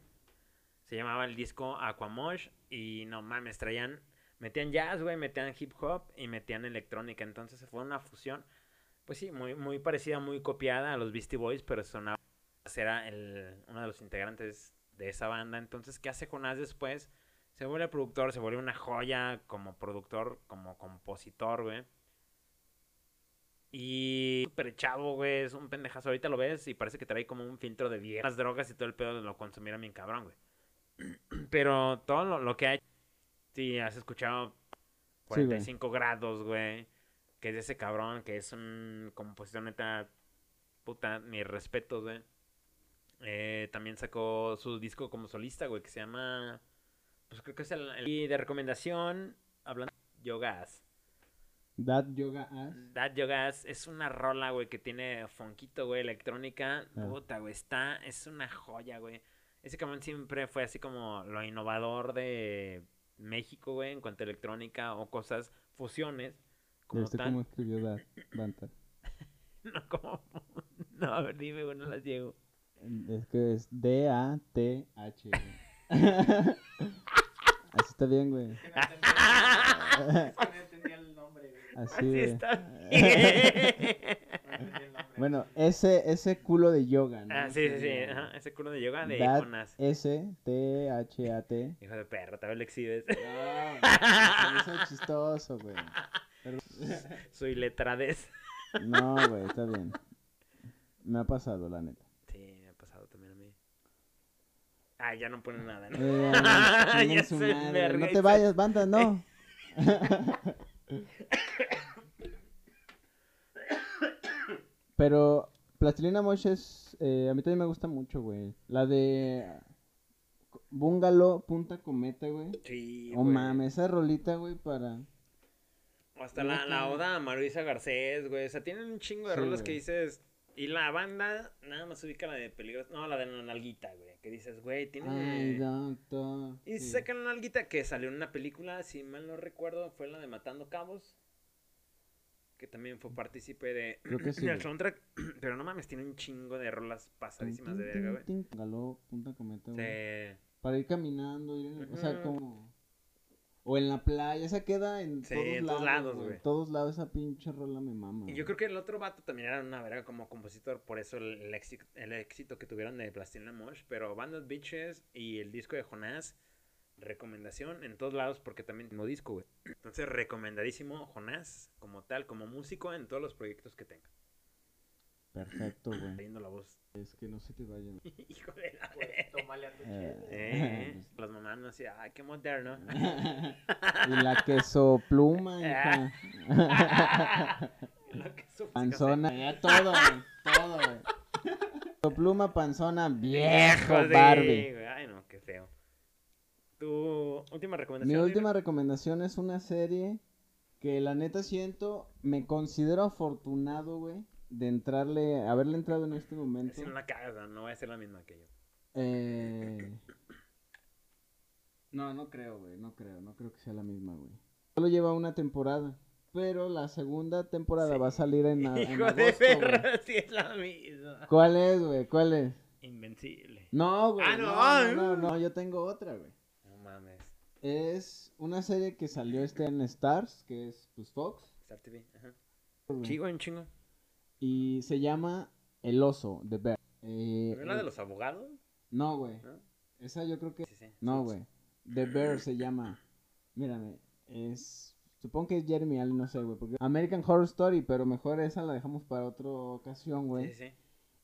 Se llamaba el disco Aquamosh y no mames, traían, metían jazz, güey, metían hip hop y metían electrónica. Entonces fue una fusión, pues sí, muy, muy parecida, muy copiada a los Beastie Boys, pero sonaba, era el, uno de los integrantes de esa banda. Entonces, ¿qué hace Jonás después? Se vuelve productor, se vuelve una joya como productor, como compositor, güey. Y súper chavo, güey, es un pendejazo. Ahorita lo ves y parece que trae como un filtro de viejas drogas y todo el pedo lo consumiera bien cabrón, güey. Pero todo lo, lo que hay, sí, has escuchado Sí, güey. 45 grados, güey. Que es de ese cabrón, que es un compositor neta, puta, mis respetos, güey. Eh, también sacó su disco como solista, güey, que se llama, pues creo que es el, el- y de recomendación, hablando de yogas. That Yoga Ass. That Yogas es una rola, güey, que tiene fonquito, güey, electrónica. Ah. Puta, güey, está, es una joya, güey. Ese cabrón siempre fue así como lo innovador de México, güey, en cuanto a electrónica o cosas, fusiones, como ¿Viste cómo escribió That Banta? No, como... No, a ver, dime, güey, no las llego. Es que es D-A-T-H. güey. Así está bien, güey. Así, está. Bueno, ese, ese culo de yoga, ¿no? Ah, sí, sí, sí, ajá, ese culo de yoga de That Jonas. S-T-H-A-T. Hijo de perro, tal vez lo exhibes. No, se me hizo chistoso, güey. Pero- Soy letradez. No, güey, está bien. Me ha pasado, la neta. Sí, me ha pasado también a mí. Ah, ya no pone nada, ¿no? Eh, Ya verga No te se- vayas, banda, no. Pero Plastilina Mosh es. eh, a mí también me gusta mucho, güey. La de. Bungalow Punta Cometa, güey. Sí, Oh güey. mames, esa rolita, güey, para. O hasta la, la oda a Marisa Garcés, güey. O sea, tienen un chingo de Sí, rolas que dices. Y la banda nada más ubica la de peligros. No, la de la nalguita, güey. Que dices, güey, tiene. Ay, doctor. Y Sí. sacan la nalguita que salió en una película, si mal no recuerdo, fue la de Matando Cabos. Que también fue partícipe de. Creo que sí, del soundtrack. Pero no mames, tiene un chingo de rolas pasadísimas de verga, güey. Bungalow Punta Cometa, güey. Sí. Para ir caminando, ir en- o sea, como... O en la playa, esa queda en Sí, todos en lados, todos lados, güey. En todos lados esa pinche rola me mama. Y yo creo que el otro vato también era una verga como compositor, por eso el, el éxito, el éxito que tuvieron de Plastilina Mosh. Pero Bandas Bitches y el disco de Jonás, recomendación en todos lados, porque también mismo disco, güey. Entonces, recomendadísimo Jonás, como tal, como músico en todos los proyectos que tenga. Perfecto, güey. Leyendo la voz. Es que no se te vaya. Hijo de la Pues tómale a tu Eh. Eh, Las mamás no decían, ay, qué moderno. y la queso pluma, Ah. hija. Lo que supo, panzona. Ya todo, güey. Todo, güey. Queso pluma, panzona, viejo, sí, Barbie. güey. Ay, no, qué feo. Tu última Mi recomendación. última Lilo? recomendación es una serie que la neta siento, me considero afortunado, güey, de entrarle, haberle entrado en este momento. Si no la cagas, no, va a ser la misma que yo. Eh... No, no creo, güey, no creo, no creo que sea la misma, güey. Solo lleva una temporada, pero la segunda temporada Sí. va a salir en, a- en Hijo de agosto, güey. perra, sí es la misma. ¿Cuál es, güey? ¿Cuál es? Invencible. No, güey. Ah, no, no, no, no, no, yo tengo otra, güey. No mames. Es una serie que salió este en Stars, que es pues Fox. Star TV. Ajá. Chico, un chingo. Y se llama El Oso, The Bear. Eh, ¿No es la de eh, los abogados? No, güey. ¿No? Esa yo creo que... Sí, sí. No, güey. The Bear se llama. Mírame, es... Supongo que es Jeremy Allen, no sé, güey. Porque American Horror Story, pero mejor esa la dejamos para otra ocasión, güey. Sí, sí.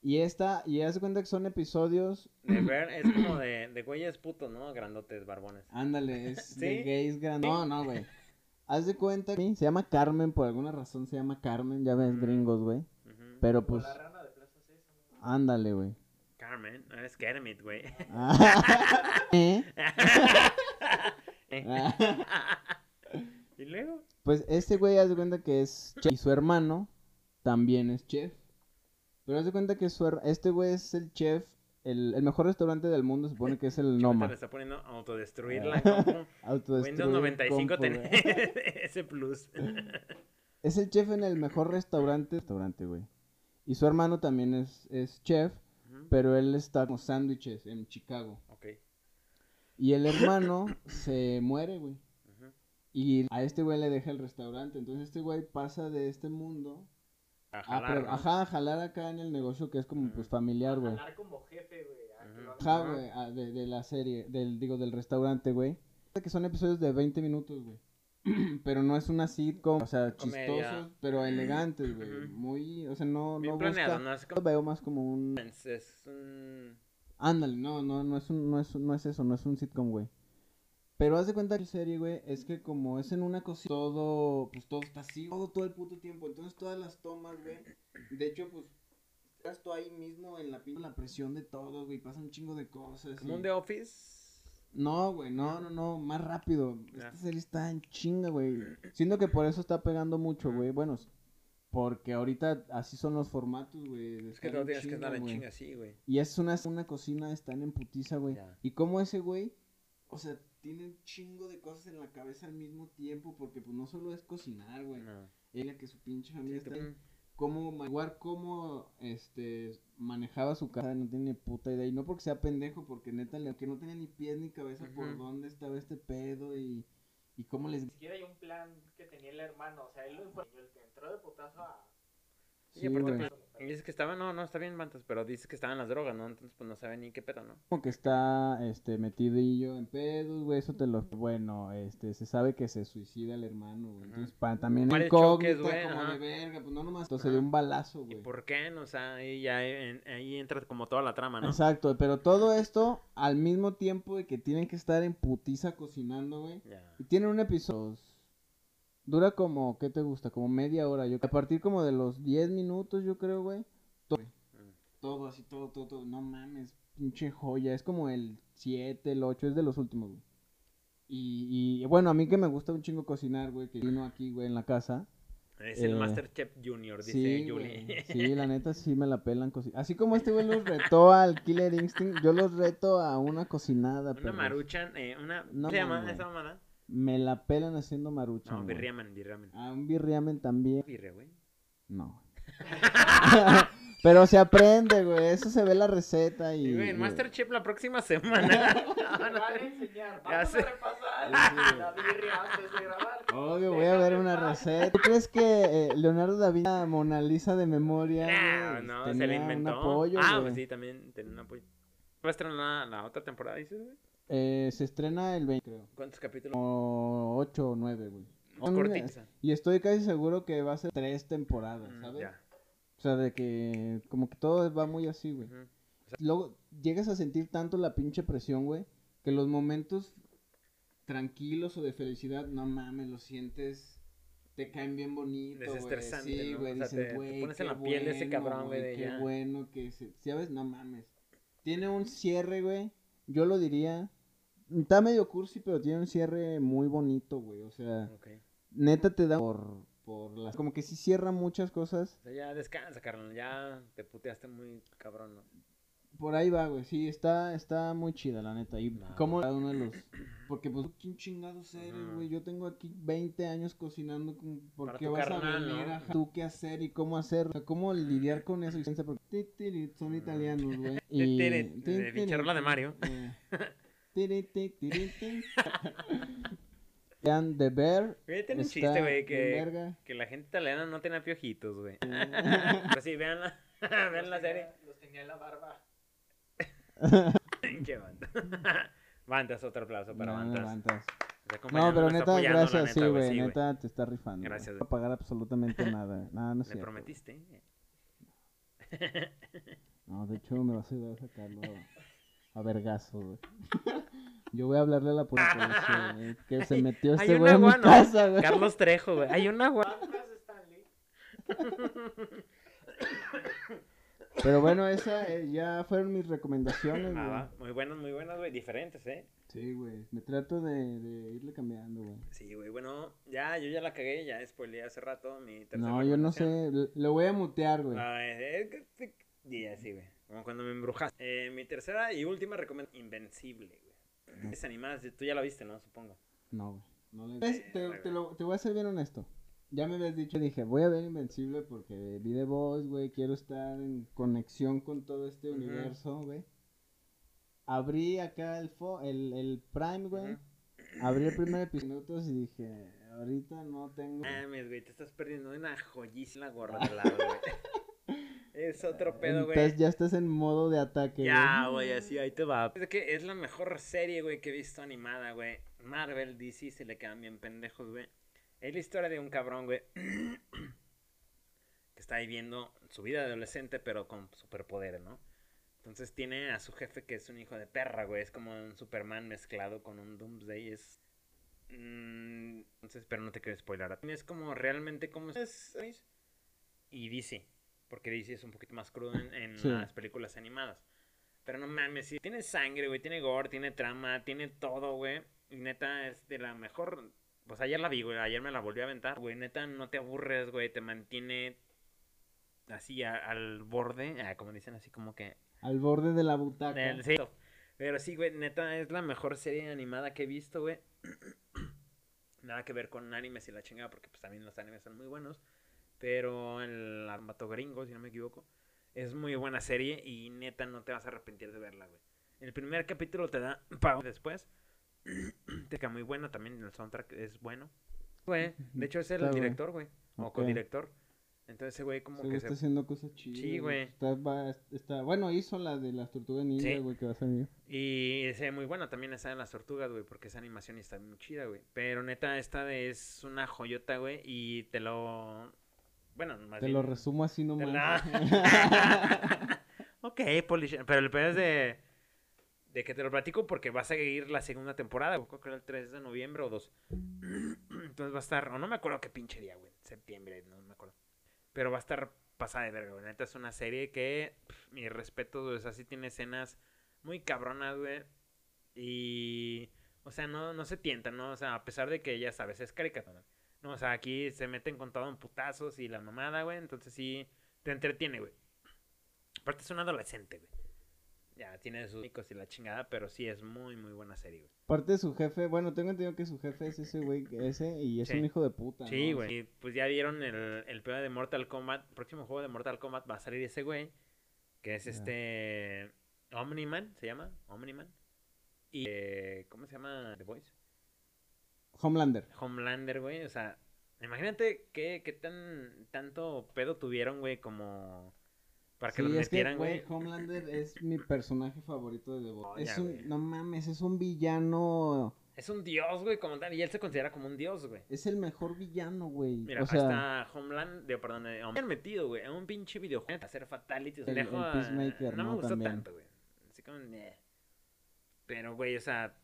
Y esta, y haz de cuenta que son episodios... De ver es como de, de güeyes putos, ¿no? Grandotes, barbones. Ándale, es de ¿Sí? gays grandes. No, no, güey. Haz de cuenta que se llama Carmen, por alguna razón se llama Carmen, ya ves, Mm. gringos, güey. Pero pues, la rana de Plaza Sésamo. ándale, güey. Carmen, no es Kermit, güey. ¿Eh? ¿Y luego? Pues este güey haz de cuenta que es chef y su hermano también es chef. Pero haz de cuenta que su este güey es el chef, el, el mejor restaurante del mundo, se supone que es el Noma. le está poniendo autodestruir la compu. Autodestruir Windows 95 compu, tiene ese plus. Es el chef en el mejor restaurante, restaurante, güey. Y su hermano también es, es chef, pero él está como sándwiches en Chicago. Ok. Y el hermano se muere, güey. Y a este güey le deja el restaurante. Entonces este güey pasa de este mundo A a, jalar, pero- ¿no? ajá, a jalar acá en el negocio que es como pues familiar, güey. Jalar como jefe, güey. a. Ajá, güey, de, de la serie, del, digo, del restaurante, güey. Que son episodios de 20 minutos, güey. pero no es una sitcom, o sea, Comedia. chistosos, pero elegantes, güey. Muy, o sea, no, Bien no planeado, busca... ¿no? Es como... veo más como un... Es, un... Ándale, no, no, no es, un, no, es, no es eso, no es un sitcom, güey. Pero haz de cuenta que la serie, güey, es que como es en una cocina, todo, pues todo está así, todo, todo el puto tiempo. Entonces todas las tomas, güey, de hecho, pues, estás tú ahí mismo en la, la presión de todo, güey, pasa un chingo de cosas. Como y- un The Office. No, güey, no, no, no, más rápido. Ya. Esta serie está en chinga, güey. Siento que por eso está pegando mucho, güey. Bueno, porque ahorita así son los formatos, güey. Es que en tienes que estar en chinga así, güey. Y es una, una cocina, están en putiza, güey. Y como ese güey, o sea, tiene un chingo de cosas en la cabeza al mismo tiempo, porque pues no solo es cocinar, güey. No. Ella que su pinche familia Sí, está cómo igual cómo este manejaba su casa, no tiene ni puta idea. Y no porque sea pendejo, porque neta le- que no tenía ni pies ni cabeza por dónde estaba este pedo y, y cómo les Ni siquiera hay un plan que tenía el hermano. O sea, él lo el que entró de putazo a. Y Sí, aparte, güey. pues, dices que estaba, no, no, está bien, Mantas, pero dices que estaban las drogas, ¿no? Entonces, pues no sabe ni qué pedo, ¿no? Como que está este metidillo en pedos, güey, eso te lo bueno, este se sabe que se suicida el hermano, güey. Entonces, para también Varios incógnita choques, güey, como ajá. de verga, pues no nomás entonces de un balazo, ¿Y güey. por qué? No, o sea, ahí ya en- ahí entra como toda la trama, ¿no? Exacto, pero todo esto al mismo tiempo de que tienen que estar en putiza cocinando, güey. Ya. Y tienen un episodio. Dura como, ¿qué te gusta? Como media hora. Yo, a partir como de los 10 minutos, yo creo, güey. Todo, todo así, todo, todo, todo. No mames, pinche joya. Es como el 7, el 8, es de los últimos, güey. Y, y bueno, a mí que me gusta un chingo cocinar, güey, que vino aquí, güey, en la casa. Es el Eh, Masterchef Junior, dice Sí, Julie. güey. Sí, la neta sí me la pelan. Así como este güey los retó al Killer Instinct, yo los reto a una cocinada, Una perros. maruchan, eh, una... No ¿Cómo se llama esa mamada? Me la pelan haciendo maruchan, No, güey. birriaman, birriaman. Ah, un birriamen también. Birria, güey. No. Pero se aprende, güey. Eso se ve la receta y. Y, güey, en Masterchef la próxima semana. Me van a enseñar. Vamos a repasar Sí. la birria antes de grabar. Obvio, voy a ver una receta. ¿Tú crees que eh, Leonardo da Vinci, Mona Lisa de memoria? no, güey, no, se tenía le un inventó. apoyo, ah, güey? pues sí, también tenía un apoyo. ¿Va a estrenar la, la otra temporada, dices, güey? Eh, se estrena el 20, creo. ¿Cuántos capítulos? Como 8 o 9, güey. Cortitos. Y estoy casi seguro que va a ser tres temporadas, Mm, ¿sabes? Ya. O sea, de que como que todo va muy así, güey. Luego llegas a sentir tanto la pinche presión, güey, que los momentos tranquilos o de felicidad, no mames, los sientes, te caen bien bonito, güey. Desestresante, Sí, ¿no? güey, O sea, dices, te- te güey, pones en la piel de ese cabrón, güey, de Qué ya. bueno que se, ¿sabes? No mames. Tiene un cierre, güey, yo lo diría, está medio cursi, pero tiene un cierre muy bonito, güey, o sea, neta te da por, por las, como que sí cierra muchas cosas. O sea, ya descansa, carnal. Ya te puteaste muy cabrón, ¿no? Por ahí va, güey. Sí, está, está muy chida, la neta. Y No, como cada uno de los. Porque, pues, ¿quién chingados eres, güey? Yo tengo aquí 20 años cocinando. con- ¿Por Para qué vas carnal, a venir ¿no? a tú qué hacer y cómo hacer? O sea, cómo lidiar con eso. Porque son italianos, güey. Y. De tiri, Bicharola de Bear. Güey, tiene un está chiste, güey, que, que la gente italiana no tenía piojitos, güey. Pero sí, vean la, vean la serie. Los tenía en la barba. Qué banda. Bantas, otro aplauso para No, no, Bantas. Bantas. Está No, pero neta, gracias, sí, neta, güey, sí, neta, te está rifando. güey. Gracias, No güey. va a pagar absolutamente nada. Nada, no es Me cierto. prometiste. No, de hecho, me vas a ayudar a sacarlo a vergazo, güey. Yo voy a hablarle a la policía, güey, que se metió este güey a mi ¿no? casa, güey. Carlos Trejo, güey. Hay un agua. Bandas Stanley. Pero bueno, esa eh, ya fueron mis recomendaciones, Ah, güey. va. Muy buenas, muy buenas, güey. Diferentes, ¿eh? Sí, güey. Me trato de, de irle cambiando, güey. Sí, güey. Bueno, ya, yo ya la cagué. Ya spoileé hace rato mi tercera No, yo no sé. Lo voy a mutear, güey. Ah, es que- que- Y así, güey. Como cuando me embrujaste. Eh, mi tercera y última recomendación. Invencible, güey. Es animada. Tú ya la viste, ¿no? Supongo. No, güey. No le... ¿Ves? Te, te lo- te voy a ser bien honesto. Ya me habías dicho, dije, voy a ver Invencible porque vi The Voice, güey, quiero estar en conexión con todo este universo, güey. Abrí acá el, fo el, el Prime, güey. Abrí el primer episodio y dije, ahorita no tengo... Mames, güey. Te estás perdiendo una joyísima gorra de lado, güey. Es otro pedo, güey. Entonces ya estás en modo de ataque, Ya, güey, así, ahí te va. Es que es la mejor serie, güey, que he visto animada, güey. Marvel, DC se le quedan bien pendejos, güey. Es la historia de un cabrón, güey. que está viviendo su vida de adolescente, pero con superpoderes, ¿no? Entonces tiene a su jefe que es un hijo de perra, güey. Es como un Superman mezclado con un Doomsday. Es. mm, entonces, pero no te quiero spoiler. Es como realmente como es. Y DC. Porque DC es un poquito más crudo en, en Sí. las películas animadas. Pero no mames, sí, tiene sangre, güey, tiene gore, tiene trama, tiene todo, güey. Y neta es de la mejor. Pues ayer la vi, güey, ayer me la volví a aventar. Güey, neta no te aburres, güey, te mantiene así a- al borde, ah, como dicen, así como que. Al borde de la butaca. sí. Pero sí, güey, neta es la mejor serie animada que he visto, güey. Nada que ver con animes y la chingada, porque pues también los animes son muy buenos. Pero el armato gringo, si no me equivoco, es muy buena serie y neta no te vas a arrepentir de verla, güey. El primer capítulo te da pa después. te queda muy bueno también, el soundtrack es bueno. Güey, de hecho es el Está director, güey. O Ok. codirector. Entonces ese güey como Ese que se... está haciendo cosas chidas. Sí, güey. Está, bueno, hizo la de las tortugas ninja, Sí. güey, que va a salir. Y se ve muy buena también esa de las tortugas, güey, porque esa animación está muy chida, güey. Pero neta, esta de- es una joyota, güey, y te lo... Bueno, más Te bien- lo resumo así nomás. la- ok, Polish, pero el peor es de... De que te lo platico porque va a seguir la segunda temporada, creo que era el 3 de noviembre o 2. Entonces va a estar, o no me acuerdo qué pinche día, güey, septiembre, no me acuerdo. Pero va a estar pasada de verga, güey. Neta es una serie que, mi respeto, güey, o sea, sí tiene escenas muy cabronas, güey. Y, o sea, no, no se tienta, ¿no? O sea, a pesar de que, ya sabes, es caricatura. No, o sea, aquí se meten con todo en putazos y la mamada, güey. Entonces sí, te entretiene, güey. Aparte es un adolescente, güey. Ya, tiene sus micos y la chingada, pero sí es muy, muy buena serie, güey. Aparte de su jefe, bueno, tengo entendido que su jefe es ese güey, ese, y es Sí. un hijo de puta. Sí, ¿no? güey. Y pues ya vieron el, el de Mortal Kombat. El próximo juego de Mortal Kombat va a salir ese güey. Que es este. Omniman, se llama. Omniman. Y. eh, ¿Cómo se llama The Voice? Homelander. Homelander, güey. O sea, imagínate qué, qué tan tanto pedo tuvieron, güey, como. Para que sí, los metieran, güey. Homelander es mi personaje favorito de The. Oh, es ya, un, güey. no mames, es un villano, Es un dios, güey, como tal. Y él se considera como un dios, güey. es el mejor villano, güey. Mira, o sea, hasta Homeland, de, perdón, eh, me han metido, güey, en un pinche videojuego a hacer fatalities. El- el a- Peacemaker, no, me gustó También. tanto, güey. Así como. Pero, güey, o sea,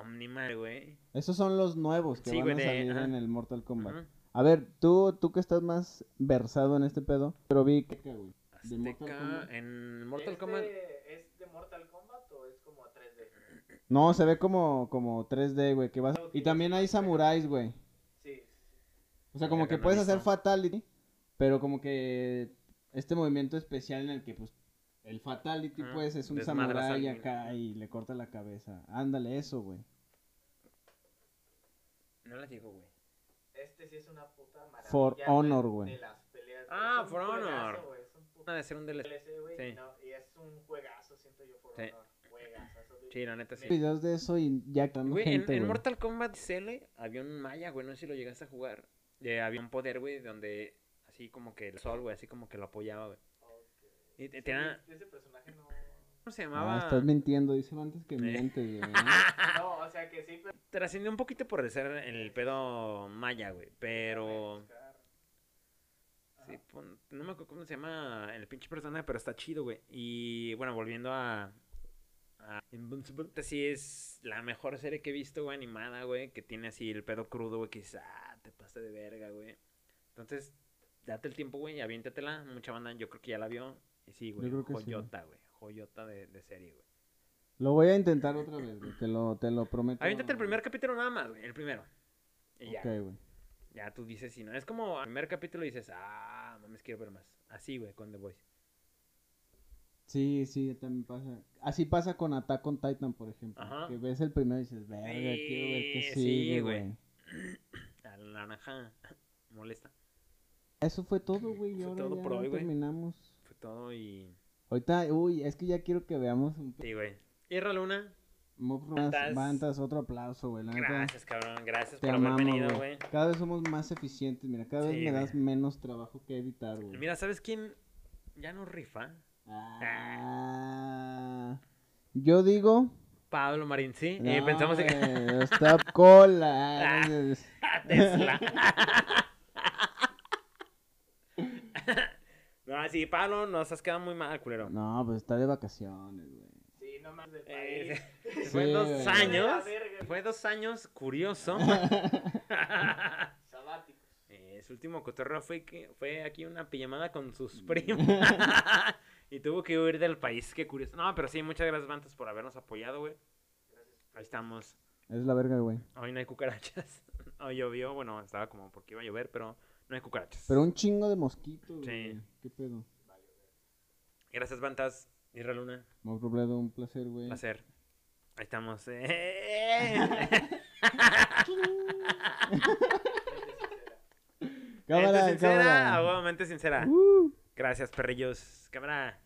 Omniman, güey. esos son los nuevos que Sí, van güey, a salir en el Mortal Kombat. A ver, tú, tú que estás más versado en este pedo, pero vi que, güey. De Mortal Azteca, Kombat. en Mortal ¿Es Kombat. de- ¿Es de Mortal Kombat o es como a 3D? No, se ve como, como 3D, güey, que vas... Y también hay samuráis, güey. Sí. O sea, como que puedes hacer fatality, pero como que este movimiento especial en el que, pues, el fatality, Ajá, pues, es un samurái acá y le corta la cabeza. Ándale, eso, güey. No la digo, güey. Este sí es una puta maravilla. For Honor, güey. Ah, Es un For Honor. juegazo, güey, es un puto Ha de ser un DLC. Sí. y no- Y es un juegazo, siento yo, For Sí. Honor. Sí, la neta sí. Videos de eso y ya Güey, en, gente, en güey. Mortal Kombat CL había un maya, güey, no sé si lo llegaste a jugar. Eh, había un poder, güey, donde así como que el sol, güey, así como que lo apoyaba, güey. Y te- Sí, Ese personaje no. ¿Cómo se llamaba? Ah, estás mintiendo, dice antes que mientes, güey. No, o sea que sí, pero. Trascendió un poquito por ser el pedo maya, güey, pero... Sí, pon- no me acuerdo cómo se llama el pinche personaje, pero está chido, güey. Y bueno, volviendo a... a Invincible, sí es la mejor serie que he visto, güey, animada, güey, que tiene así el pedo crudo, güey, que dices, ah, te pasaste de verga, güey. Entonces, date el tiempo, güey, y aviéntatela. Mucha banda, yo creo que ya la vio. Sí, güey, creo que güey. joyota, güey, joyota de, de serie, güey. Lo voy a intentar otra vez, güey. Te lo, te lo prometo. Aviéntate el primer capítulo nada más, güey, el primero. Y ya. Ok, güey. Ya tú dices, si no, es como al primer capítulo dices, ah, mames, quiero ver más. Así, güey, con The Voice. Sí, sí, también pasa. Así pasa con Attack on Titan, por ejemplo. Ajá. Que ves el primero y dices, verga, quiero ver qué sigue, sí, güey. A la naranja molesta. Eso fue todo, güey. y ahora todo ya por hoy, güey. terminamos. Todo y. Ahorita, uy, es que ya quiero que veamos un Sí, güey. Irra Luna, Mob Bantas. Bantas, otro aplauso, güey. Gracias, cabrón. Gracias te por haber amamos, venido, güey. Cada vez somos más eficientes, mira. Cada vez me das menos trabajo que editar, güey. Mira, ¿sabes quién ya no rifa? Ah, yo digo. Pablo Marín, sí. no, y pensamos en. güey, Está cola. Tesla. no, sí, Pablo, nos has quedado muy mal, culero. No, pues está de vacaciones, güey. Sí, no más del Eh, país. fue Sí, dos güey. años. Fue dos años curioso. Sabáticos. Eh, su último cotorreo fue que fue aquí una pijamada con sus primos. y tuvo que huir del país, qué curioso. No, pero sí, muchas gracias, Bantas, por habernos apoyado, güey. Ahí estamos. Es la verga, güey. Hoy no hay cucarachas. Hoy llovió, bueno, estaba como porque iba a llover, pero no hay cucarachas. Pero un chingo de mosquitos, Sí. ¿Qué pedo? Gracias, Bantas. Irra Luna, Mau Robledo, un placer, güey. placer. Ahí estamos. eh. Cámara, Mente sincera, cámara. aguadamente sincera. Uh. Gracias, perrillos. Cámara.